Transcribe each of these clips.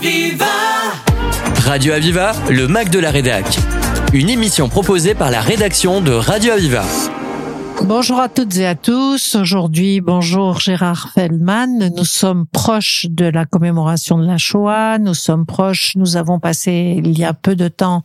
Aviva Radio Aviva, le Mac de la Rédac. Une émission proposée par la rédaction de Radio Aviva. Bonjour à toutes et à tous. Aujourd'hui, bonjour Gérard Feldman. Nous sommes proches de la commémoration de la Shoah. Nous sommes proches, nous avons passé il y a peu de temps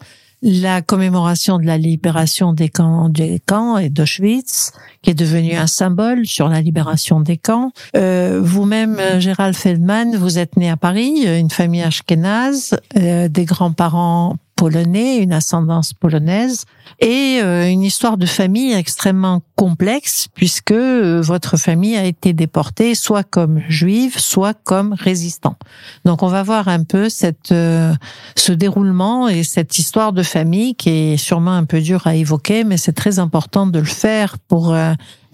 la commémoration de la libération des camps, des camps et d'Auschwitz, qui est devenu un symbole sur la libération des camps. Euh, Vous-même, Gérald Feldman, vous êtes né à Paris, une famille ashkénaze, euh, des grands-parents polonais, une ascendance polonaise et euh, une histoire de famille extrêmement complexe puisque euh, votre famille a été déportée soit comme juive, soit comme résistant. Donc on va voir un peu cette euh, ce déroulement et cette histoire de famille qui est sûrement un peu dur à évoquer, mais c'est très important de le faire pour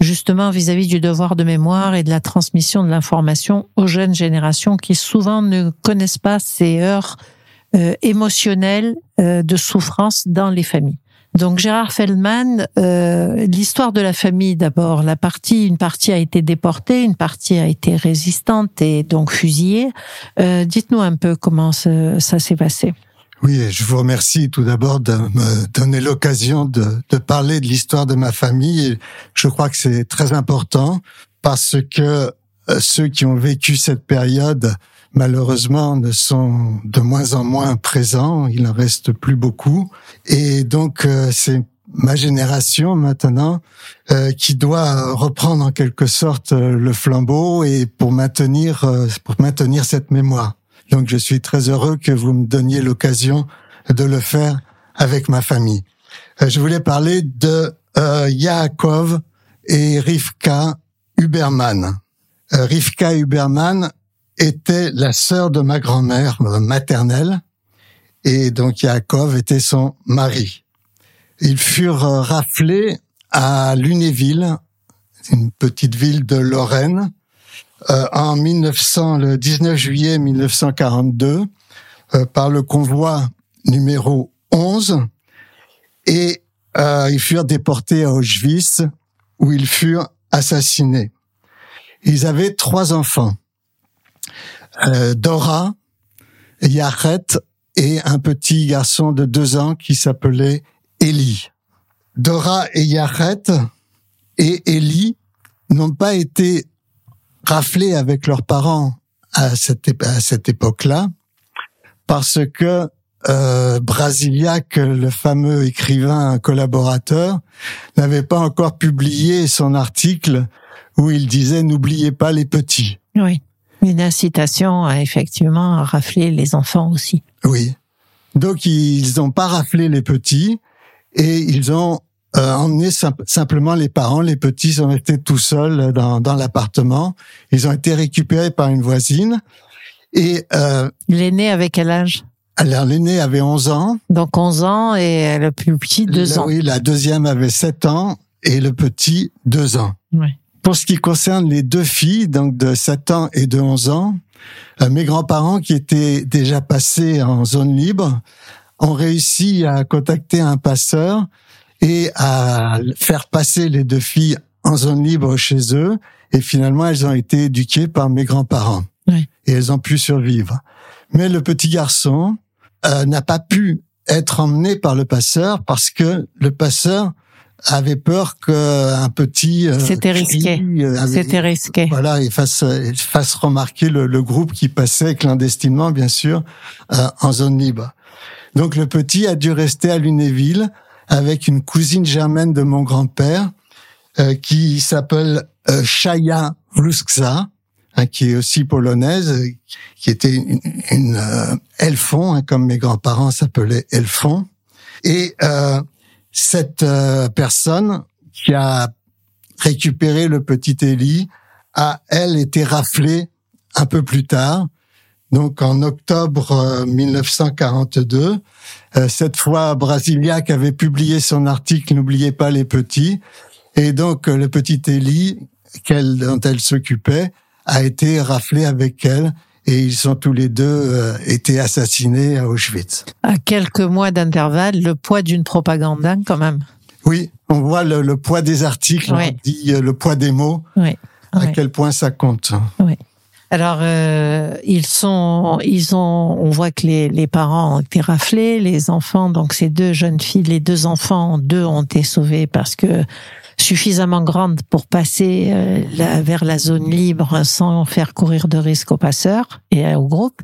justement vis-à-vis du devoir de mémoire et de la transmission de l'information aux jeunes générations qui souvent ne connaissent pas ces heures euh, émotionnel euh, de souffrance dans les familles. Donc Gérard Feldman, euh, l'histoire de la famille d'abord, la partie, une partie a été déportée, une partie a été résistante et donc fusillée. Euh, Dites-nous un peu comment ça, ça s'est passé. Oui, je vous remercie tout d'abord de me donner l'occasion de, de, parler de l'histoire de ma famille. Je crois que c'est très important parce que euh, ceux qui ont vécu cette période malheureusement ne sont de moins en moins présents, il en reste plus beaucoup et donc euh, c'est ma génération maintenant euh, qui doit reprendre en quelque sorte euh, le flambeau et pour maintenir pour maintenir cette mémoire. Donc je suis très heureux que vous me donniez l'occasion de le faire avec ma famille. je voulais parler de Yaakov et Rivka Huberman. Rivka Huberman était la sœur de ma grand-mère maternelle et donc Yaakov était son mari. Ils furent euh, raflés à Lunéville, une petite ville de Lorraine, euh, en 1900, le 19 juillet 1942 euh, par le convoi numéro 11 et ils furent déportés à Auschwitz où ils furent assassinés. Ils avaient trois enfants. Euh, Dora, Yaret et un petit garçon de deux ans qui s'appelait Eli. Dora et Yaret et Eli n'ont pas été raflés avec leurs parents à cette, à cette époque-là parce que euh, Brasiliac, le fameux écrivain collaborateur, n'avait pas encore publié son article où il disait n'oubliez pas les petits. Oui. Une incitation à effectivement rafler les enfants aussi. Oui. Donc ils n'ont pas raflé les petits et ils ont euh, emmené simplement les parents. Les petits sont restés tout seuls dans, dans l'appartement. Ils ont été récupérés par une voisine. Et euh, l'aîné avait quel âge? Alors l'aîné avait 11 ans. Donc 11 ans et le plus petit 2 ans. Oui, la deuxième avait 7 ans et le petit 2 ans. Oui. Pour ce qui concerne les deux filles, donc de 7 ans et de 11 ans, euh, mes grands-parents qui étaient déjà passés en zone libre ont réussi à contacter un passeur et à faire passer les deux filles en zone libre chez eux. Et finalement, elles ont été éduquées par mes grands-parents. Oui. Et elles ont pu survivre. Mais le petit garçon euh, n'a pas pu être emmené par le passeur parce que le passeur avait peur qu'un petit euh, c'était risqué. euh, c'était risqué. voilà il fasse fasse remarquer le, le, groupe qui passait clandestinement bien sûr euh, en zone libre. Donc le petit a dû rester à Lunéville avec une cousine germaine de mon grand-père euh, qui s'appelle euh, Chaya Vluskza hein, qui est aussi polonaise qui était une, une elfon hein, comme mes grands-parents s'appelaient elfon. Et cette euh, personne qui a récupéré le petit Élie a, elle, été raflée un peu plus tard. Donc en octobre 1942, euh, euh, cette fois Brasiliac avait publié son article N'oubliez pas les petits, et donc le petit Élie dont elle s'occupait a été raflé avec elle et ils sont tous les deux euh, été assassinés à Auschwitz. À quelques mois d'intervalle, le poids d'une propagande, hein, quand même. Oui, on voit le, le poids des articles, on dit euh, le poids des mots, oui. à quel point ça compte. Oui. Alors, euh, ils sont, ils ont, on voit que les, les parents ont été raflés, les enfants, donc ces deux jeunes filles, les deux enfants, deux ont été sauvés parce que suffisamment grandes pour passer euh, la- vers la zone libre sans faire courir de risque aux passeurs et euh, au groupe.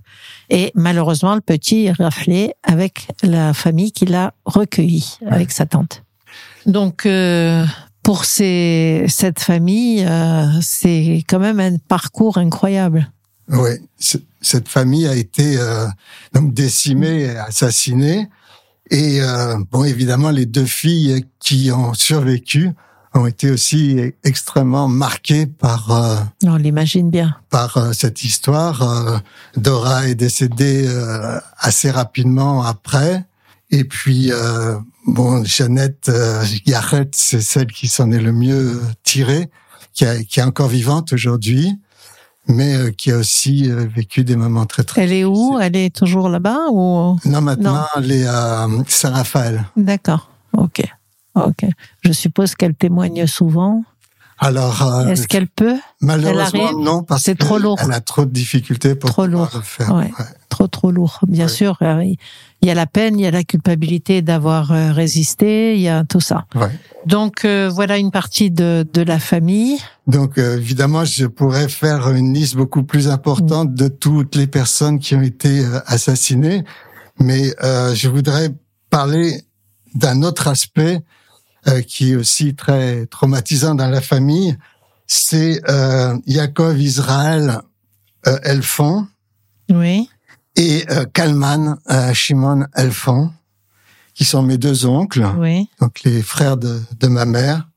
Et malheureusement, le petit est raflé avec la famille qui l'a recueilli avec sa tante. Donc, euh, pour ces, cette famille, euh, c'est quand même un parcours incroyable. Oui, cette famille a été euh, donc décimée, et assassinée, et euh, bon, évidemment, les deux filles qui ont survécu ont été aussi extrêmement marquées par euh, On l'imagine bien. par euh, cette histoire. Euh, Dora est décédée assez rapidement après, et puis bon, Jeannette Garrett, c'est celle qui s'en est le mieux tirée, qui, a- qui est encore vivante aujourd'hui, mais euh, qui a aussi euh, vécu des moments très très. Elle est où? Elle est toujours là-bas ou? Non, maintenant, elle est à Saint-Raphaël. D'accord. Ok. Ok. Je suppose qu'elle témoigne souvent. Alors, euh, Est-ce qu'elle peut? malheureusement, non, parce C'est trop lourd. Elle a trop de difficultés pour Trop pouvoir lourd. le faire. Ouais. Ouais. Trop trop lourd. Bien Ouais. sûr, euh, il y a la peine, il y a la culpabilité d'avoir euh, résisté, il y a tout ça. Ouais. Donc euh, voilà une partie de, de la famille. Donc, euh, évidemment, je pourrais faire une liste beaucoup plus importante de toutes les personnes qui ont été assassinées, mais euh, je voudrais parler d'un autre aspect euh, qui est aussi très traumatisant dans la famille. C'est euh, Yaakov Israël euh, Elfon Oui. et euh, Kalman euh, Shimon Elfon, qui sont mes deux oncles Oui. donc les frères de, de ma mère,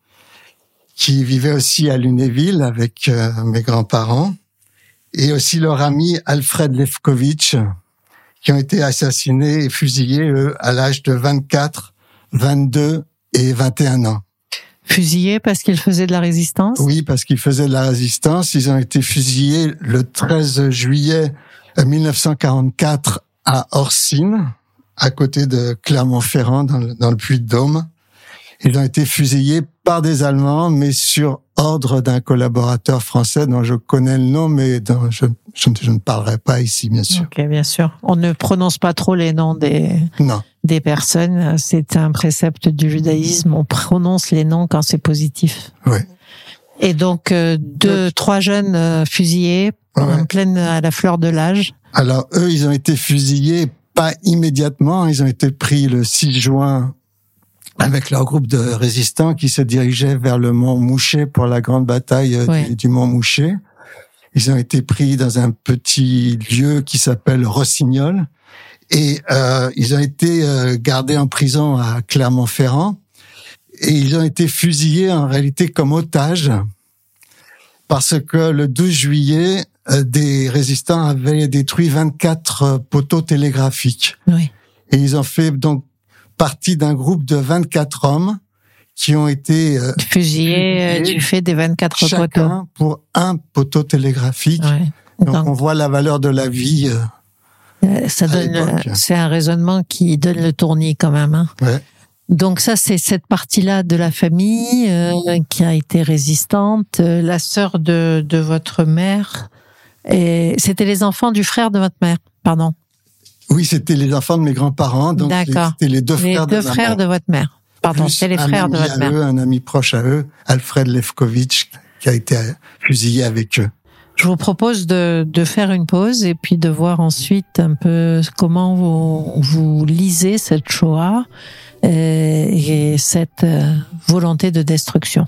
qui vivaient aussi à Lunéville avec euh, mes grands-parents, et aussi leur ami Alfred Lefkovitch, qui ont été assassinés et fusillés, eux, à l'âge de 24, 22 et 21 ans. Fusillé parce qu'il faisait de la résistance? Oui, parce qu'ils faisaient de la résistance. Ils ont été fusillés le 13 juillet euh, 1944 à Orsine, à côté de Clermont-Ferrand, dans le, dans le Puy-de-Dôme. Ils ont été fusillés par des Allemands, mais sur ordre d'un collaborateur français dont je connais le nom, mais dont je, je, ne- je ne parlerai pas ici, bien sûr. Ok, bien sûr. On ne prononce pas trop les noms des, Non. des personnes. C'est un précepte du judaïsme. On prononce les noms quand c'est positif. Ouais. Et donc, euh, deux, trois jeunes euh, fusillés Ouais. en pleine à la fleur de l'âge. Alors, eux, ils ont été fusillés pas immédiatement. Ils ont été pris le 6 juin avec leur groupe de résistants qui se dirigeaient vers le mont Mouché pour la grande bataille euh, Ouais. du, du mont Mouché. Ils ont été pris dans un petit lieu qui s'appelle Rossignol et euh, ils ont été euh, gardés en prison à Clermont-Ferrand et ils ont été fusillés en réalité comme otages parce que le 12 juillet, euh, des résistants avaient détruit 24 euh, poteaux télégraphiques. Oui. Et ils ont fait donc partie d'un groupe de 24 hommes qui ont été euh, Fusillés euh, Fusillés. du fait des 24 poteaux. chacun pour un poteau télégraphique. Ouais. Donc, Donc, on voit la valeur de la vie. euh, ça donne, c'est un raisonnement qui donne le tournis quand même. Hein. ouais. Donc ça, c'est cette partie-là de la famille euh, qui a été résistante. La sœur de, de votre mère, et c'était les enfants du frère de votre mère, pardon. Oui, c'était les enfants de mes grands-parents. Donc, c'était les deux les frères deux de frères votre mère. Pardon, c'est les un frères de ami votre mère. eux, un ami proche à eux, Alfred Lefkovitch, qui a été fusillé avec eux. Je vous propose de, de faire une pause et puis de voir ensuite un peu comment vous, vous lisez cette Shoah euh, et cette euh, volonté de destruction.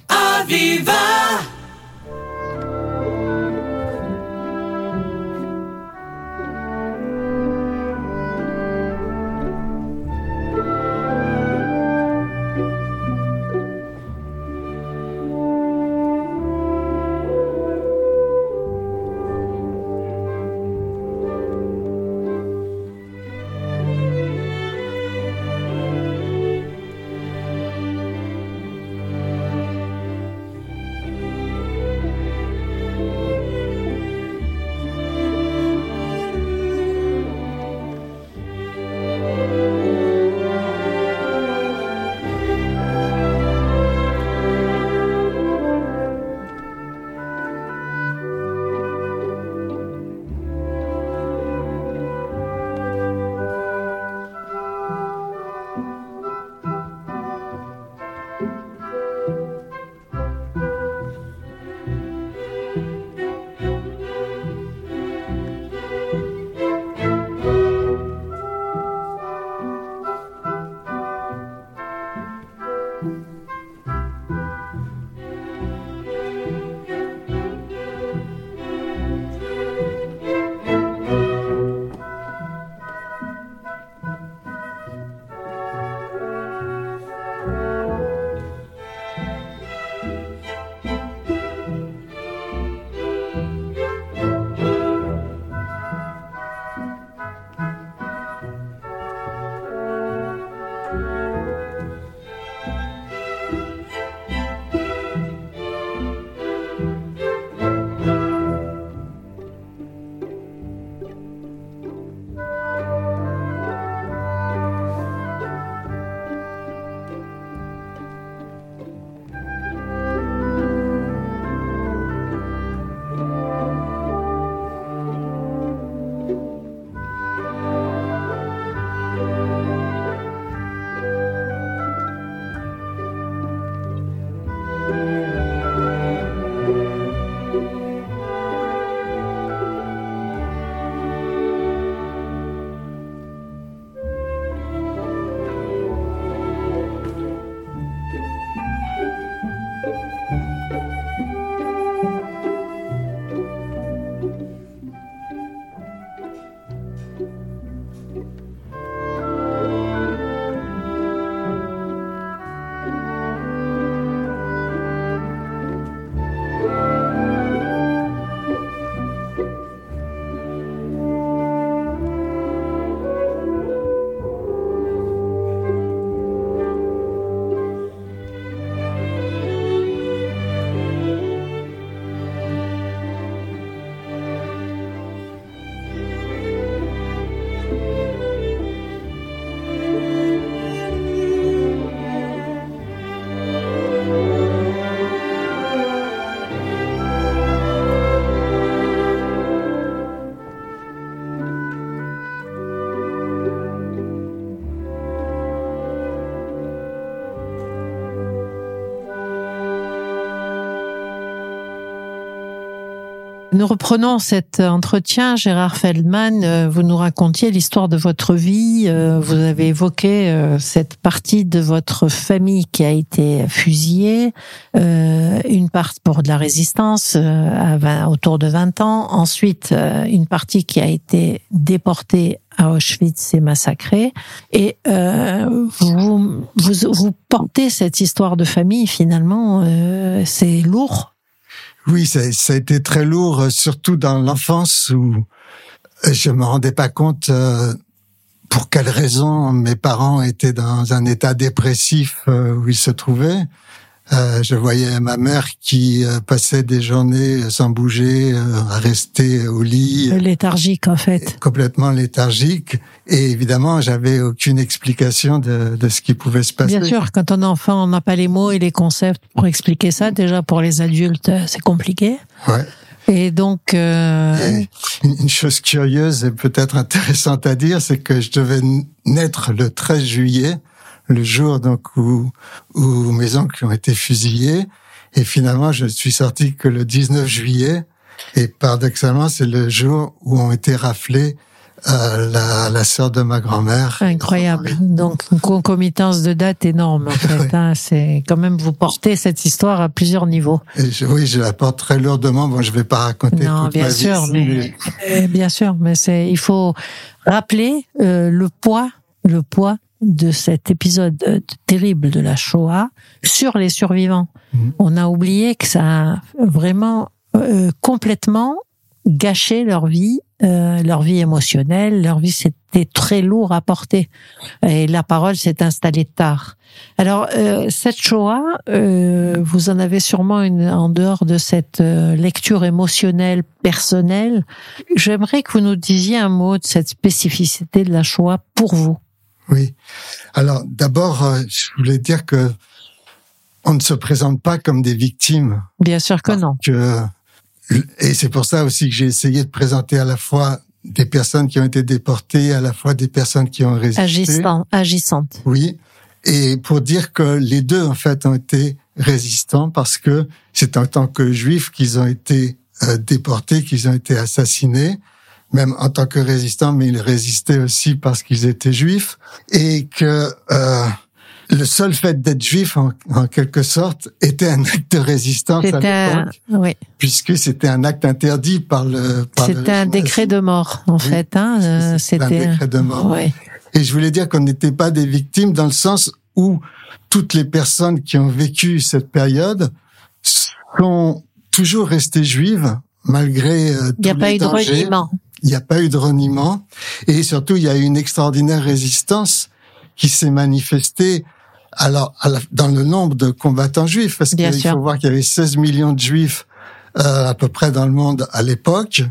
Nous reprenons cet entretien. Gérard Feldman, euh, vous nous racontiez l'histoire de votre vie. Euh, vous avez évoqué euh, cette partie de votre famille qui a été fusillée, une partie pour de la résistance à 20, autour de 20 ans. Ensuite, une partie qui a été déportée à Auschwitz et massacrée. Et vous, vous, vous portez cette histoire de famille. Finalement, c'est lourd oui, ça, a été très lourd, euh, surtout dans l'enfance où euh, je me rendais pas compte euh, pour quelles raisons mes parents étaient dans un état dépressif où ils se trouvaient. Euh, je voyais ma mère qui euh, passait des journées sans bouger, euh, à rester au lit. Léthargique en fait. Complètement léthargique. Et évidemment, j'avais aucune explication de, de, ce qui pouvait se passer. Bien sûr, quand on est enfant, on n'a pas les mots et les concepts pour expliquer ça. Déjà pour les adultes, c'est compliqué. Ouais. Et donc, euh... une chose curieuse et peut-être intéressante à dire, c'est que je devais naître le 13 juillet le jour donc où, où mes oncles ont été fusillés. Et finalement, je suis sorti que le 19 juillet. Et paradoxalement, c'est le jour où ont été raflés euh, la, la sœur de ma grand-mère. Incroyable. Donc une concomitance de dates énorme en fait. Hein. C'est quand même vous portez cette histoire à plusieurs niveaux. Oui, je la porte très lourdement. Bon, je vais pas raconter non, toute bien ma sûr, vie. mais, mais... bien sûr, mais c'est il faut rappeler euh, le poids, le poids de cet épisode terrible de la Shoah sur les survivants. Mmh. On a oublié que ça a vraiment euh, complètement gâché leur vie, euh, leur vie émotionnelle, leur vie c'était très lourd à porter et la parole s'est installée tard. Alors euh, cette Shoah, euh, vous en avez sûrement une en dehors de cette euh, lecture émotionnelle personnelle. J'aimerais que vous nous disiez un mot de cette spécificité de la Shoah pour vous. Oui. Alors d'abord, euh, je voulais dire que on ne se présente pas comme des victimes. Bien sûr que non. Que, et c'est pour ça aussi que j'ai essayé de présenter à la fois des personnes qui ont été déportées, à la fois des personnes qui ont résisté. Agissant, agissantes. Oui. Et pour dire que les deux, en fait, ont été résistants parce que c'est en tant que juifs qu'ils ont été euh, déportés, qu'ils ont été assassinés même en tant que résistants, mais ils résistaient aussi parce qu'ils étaient juifs, et que euh, le seul fait d'être juif, en, en, quelque sorte, était un acte de résistance à l'époque, oui. puisque c'était un acte interdit par le. C'était un décret de mort, en oui, fait. Hein, c'était un décret de mort. Oui. Et je voulais dire qu'on n'était pas des victimes dans le sens où toutes les personnes qui ont vécu cette période sont toujours restées juives malgré euh, Il n'y a pas eu de reniement. Il n'y a pas eu de reniement. Et surtout, il y a eu une extraordinaire résistance qui s'est manifestée alors à la, dans le nombre de combattants juifs, parce qu'il faut voir qu'il y avait 16 millions de juifs euh, à peu près dans le monde à l'époque,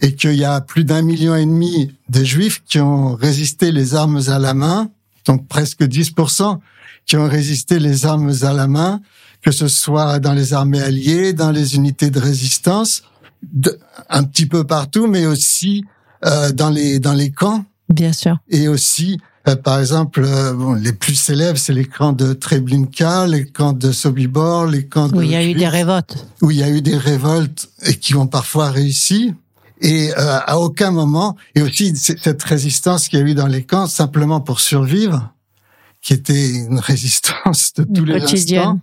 et qu'il y a plus d'un million et demi de juifs qui ont résisté les armes à la main, donc presque 10% qui ont résisté les armes à la main, que ce soit dans les armées alliées, dans les unités de résistance, de, un petit peu partout, mais aussi euh, dans les dans les camps. Bien sûr. Et aussi, euh, par exemple, euh, bon, les plus célèbres, c'est les camps de Treblinka, les camps de Sobibor, les camps où il y a eu des révoltes. Où il y a eu des révoltes et qui ont parfois réussi. Et euh, à aucun moment, et aussi cette résistance qu'il y a eu dans les camps, simplement pour survivre, qui était une résistance de tous les instants.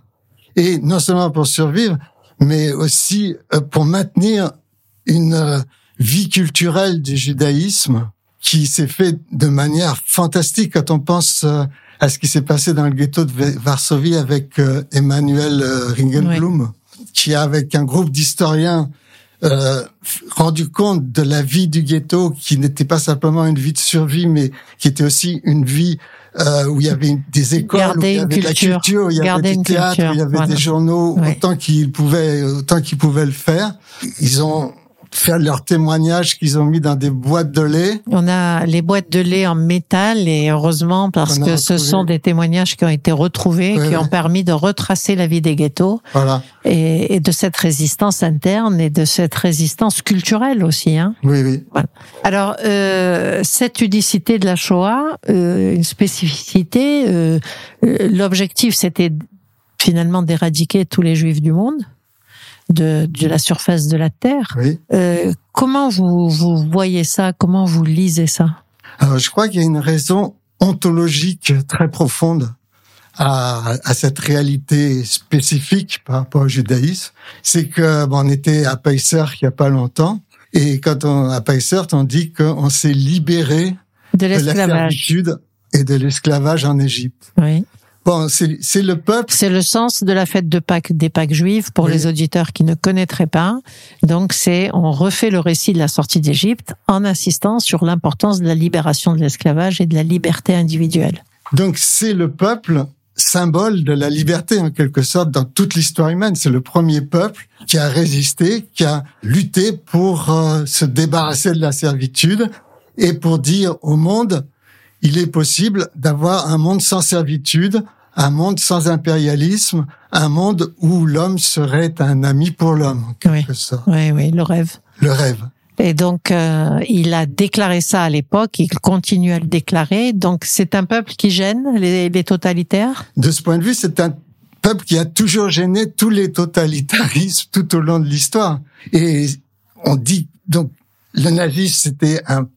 Et non seulement pour survivre, mais aussi euh, pour maintenir une euh, vie culturelle du judaïsme qui s'est fait de manière fantastique quand on pense euh, à ce qui s'est passé dans le ghetto de Varsovie avec Emmanuel Ringelblum, oui. qui a avec un groupe d'historiens euh, rendu compte de la vie du ghetto qui n'était pas simplement une vie de survie, mais qui était aussi une vie euh, où il y avait des écoles, Garder où il y avait de la culture, où il y Garder avait du théâtre, culture. où il y avait Voilà. des journaux, Oui. autant qu'ils pouvaient, autant qu'ils pouvaient le faire. Ils ont fait leurs témoignages qu'ils ont mis dans des boîtes de lait. On a les boîtes de lait en métal et heureusement parce que ce sont des témoignages qui ont été retrouvés, qui ont permis de retracer la vie des ghettos Voilà. et, et de cette résistance interne et de cette résistance culturelle aussi. Hein. Oui, oui. Alors, euh, cette udicité de la Shoah, euh, une spécificité, euh, euh, l'objectif c'était finalement d'éradiquer tous les juifs du monde. De, de la surface de la Terre. Oui. Euh, comment vous, vous voyez ça? Comment vous lisez ça? Alors, je crois qu'il y a une raison ontologique très profonde à, à, cette réalité spécifique par rapport au judaïsme. C'est que bon, on était à Paysert il y a pas longtemps, et quand on à Paysert, on dit qu'on s'est libéré de de la servitude et de l'esclavage en Égypte. Oui. Bon, c'est le peuple. C'est le sens de la fête de Pâques des Pâques juives pour Oui. les auditeurs qui ne connaîtraient pas. Donc c'est on refait le récit de la sortie d'Égypte en insistant sur l'importance de la libération de l'esclavage et de la liberté individuelle. Donc c'est le peuple symbole de la liberté en quelque sorte dans toute l'histoire humaine. C'est le premier peuple qui a résisté, qui a lutté pour euh, se débarrasser de la servitude et pour dire au monde, il est possible d'avoir un monde sans servitude, un monde sans impérialisme, un monde où l'homme serait un ami pour l'homme, en quelque sorte. Oui, oui, le rêve. Le rêve. Et donc, euh, il a déclaré ça à l'époque, il continue à le déclarer. Donc, c'est un peuple qui gêne les, les totalitaires? De ce point de vue, c'est un peuple qui a toujours gêné tous les totalitarismes tout au long de l'histoire. Et on dit donc le nazisme c'était un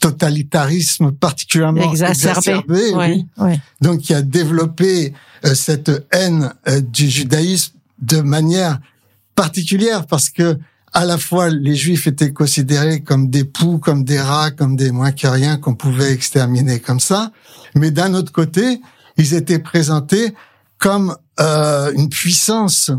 totalitarisme particulièrement Exacerbé. exacerbé, oui. donc qui a développé euh, cette haine euh, du judaïsme de manière particulière parce que à la fois les juifs étaient considérés comme des poux, comme des rats, comme des moins que rien qu'on pouvait exterminer comme ça, mais d'un autre côté, ils étaient présentés comme euh, une puissance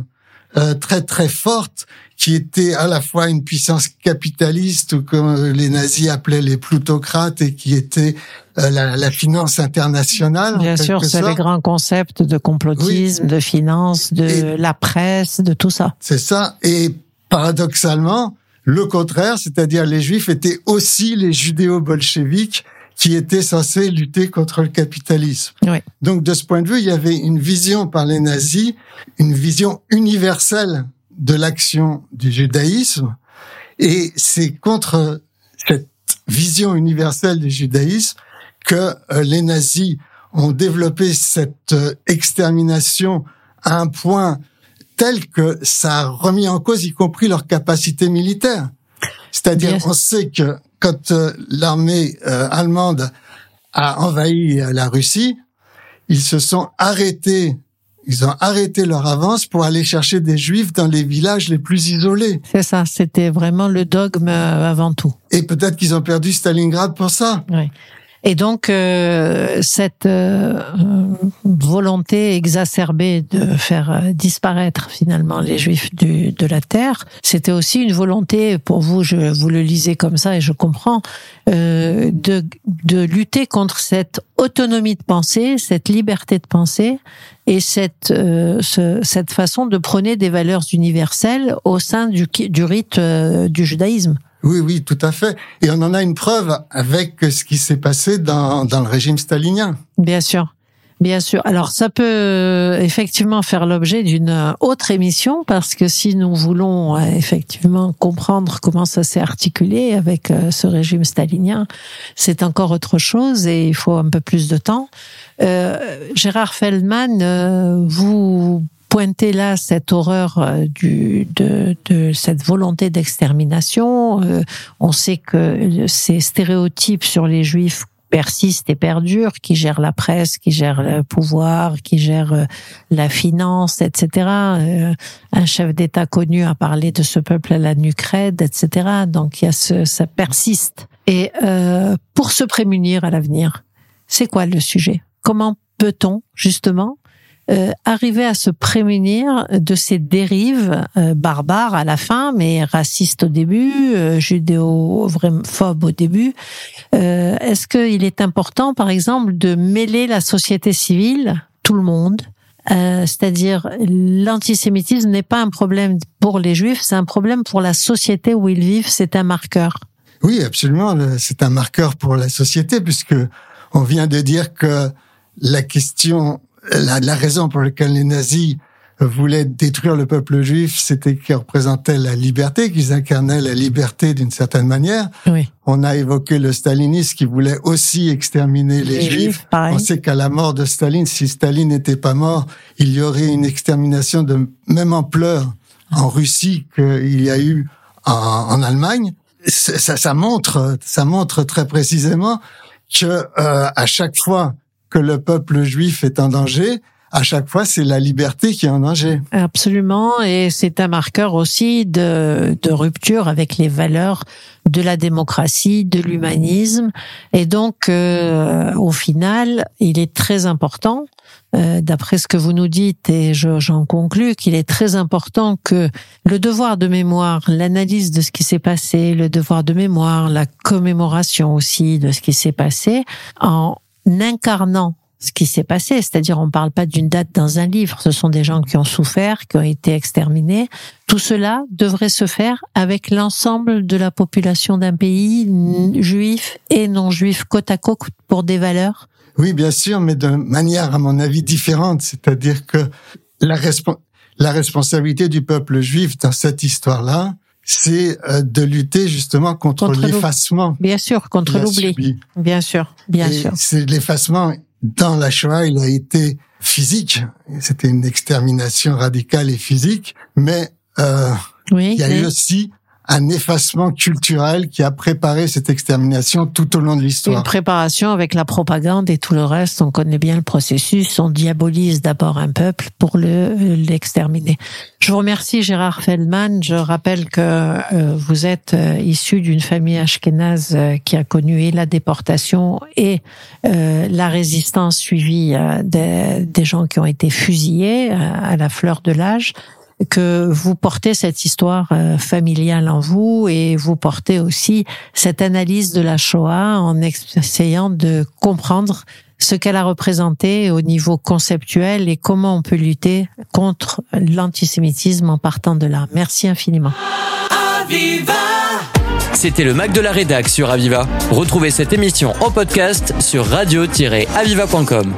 euh, très très forte qui était à la fois une puissance capitaliste ou comme les nazis appelaient les plutocrates et qui était euh, la, la finance internationale. en Bien sûr, c'est les grands concepts de complotisme, de finance, de Et- la presse, de tout ça. C'est ça. Et paradoxalement, le contraire, c'est-à-dire les juifs étaient aussi les judéo-bolcheviques qui étaient censés lutter contre le capitalisme. Oui. Donc de ce point de vue, il y avait une vision par les nazis, une vision universelle de l'action du judaïsme. Et c'est contre cette vision universelle du judaïsme que euh, les nazis ont développé cette euh, extermination à un point tel que ça a remis en cause y compris leur capacité militaire. C'est-à-dire, on sait que quand euh, l'armée allemande a envahi la Russie, ils se sont arrêtés, ils ont arrêté leur avance pour aller chercher des juifs dans les villages les plus isolés. C'est ça, c'était vraiment le dogme euh, avant tout. Et peut-être qu'ils ont perdu Stalingrad pour ça. Oui. Et donc euh, cette euh, volonté exacerbée de faire euh, disparaître finalement les Juifs du, de la terre, c'était aussi une volonté pour vous, je vous le lisez comme ça et je comprends, euh, de, de lutter contre cette autonomie de pensée, cette liberté de penser et cette euh, ce- cette façon de prôner des valeurs universelles au sein du, du rite euh, du judaïsme. Oui, oui, tout à fait. Et on en a une preuve avec ce qui s'est passé dans, dans le régime stalinien. Bien sûr. Bien sûr. Alors ça peut euh, effectivement faire l'objet d'une euh, autre émission parce que si nous voulons euh, effectivement comprendre comment ça s'est articulé avec ce régime stalinien, c'est encore autre chose et il faut un peu plus de temps. Gérard Feldman, vous pointez là cette horreur euh, du, de, de cette volonté d'extermination. Euh, on sait que ces stéréotypes sur les juifs persistent et perdurent, qui gèrent la presse, qui gèrent le pouvoir, qui gèrent euh, la finance, etc. Euh, un chef d'État connu a parlé de ce peuple à la nuque raide, etc. Donc il y a ce, ça persiste. Et euh, pour se prémunir à l'avenir, c'est quoi le sujet? Comment peut-on justement euh, arriver à se prémunir de ces dérives euh, barbares à la fin, mais racistes au début, euh, judéo-phobes au début. Euh, Est-ce qu'il est important, par exemple, de mêler la société civile, tout le monde, euh, c'est-à-dire l'antisémitisme n'est pas un problème pour les juifs, c'est un problème pour la société où ils vivent, c'est un marqueur. Oui, absolument. C'est un marqueur pour la société puisque on vient de dire que la question, la, la raison pour laquelle les nazis voulaient détruire le peuple juif, c'était qu'ils représentaient la liberté, qu'ils incarnaient la liberté d'une certaine manière. Oui. On a évoqué le stalinisme qui voulait aussi exterminer les, Les juifs. On sait qu'à la mort de Staline, si Staline n'était pas mort, il y aurait une extermination de même ampleur en Russie qu'il y a eu en, en Allemagne, ça, ça, montre, ça montre très précisément que euh, à chaque fois que le peuple juif est en danger, à chaque fois, c'est la liberté qui est en danger. Absolument, et c'est un marqueur aussi de, de rupture avec les valeurs de la démocratie, de l'humanisme, et donc euh, au final, il est très important, euh, d'après ce que vous nous dites, et j'en conclus, qu'il est très important que le devoir de mémoire, l'analyse de ce qui s'est passé, le devoir de mémoire, la commémoration aussi de ce qui s'est passé, en incarnant ce qui s'est passé, c'est-à-dire on ne parle pas d'une date dans un livre, ce sont des gens qui ont souffert, qui ont été exterminés. Tout cela devrait se faire avec l'ensemble de la population d'un pays, juif et non juif, côte à côte pour des valeurs. Oui, bien sûr, mais de manière, à mon avis, différente. C'est-à-dire que la, la responsabilité du peuple juif dans cette histoire-là, c'est euh, de lutter justement contre, l'effacement. Bien sûr, contre l'oubli. Bien sûr, bien sûr. C'est l'effacement dans la Shoah, il a été physique. C'était une extermination radicale et physique, mais euh, il y a eu aussi un effacement culturel qui a préparé cette extermination tout au long de l'histoire. Une préparation avec la propagande et tout le reste. On connaît bien le processus. On diabolise d'abord un peuple pour le l'exterminer. Je vous remercie Gérard Feldman. Je rappelle que euh, vous êtes euh, issu d'une famille ashkénaze euh, qui a connu et la déportation et la résistance suivie des, des, gens qui ont été fusillés à la fleur de l'âge que vous portez cette histoire euh, familiale en vous et vous portez aussi cette analyse de la Shoah en essayant de comprendre ce qu'elle a représenté au niveau conceptuel et comment on peut lutter contre l'antisémitisme en partant de là. Merci infiniment. C'était le Mac de la Rédac sur Aviva. Retrouvez cette émission en podcast sur radio-aviva.com.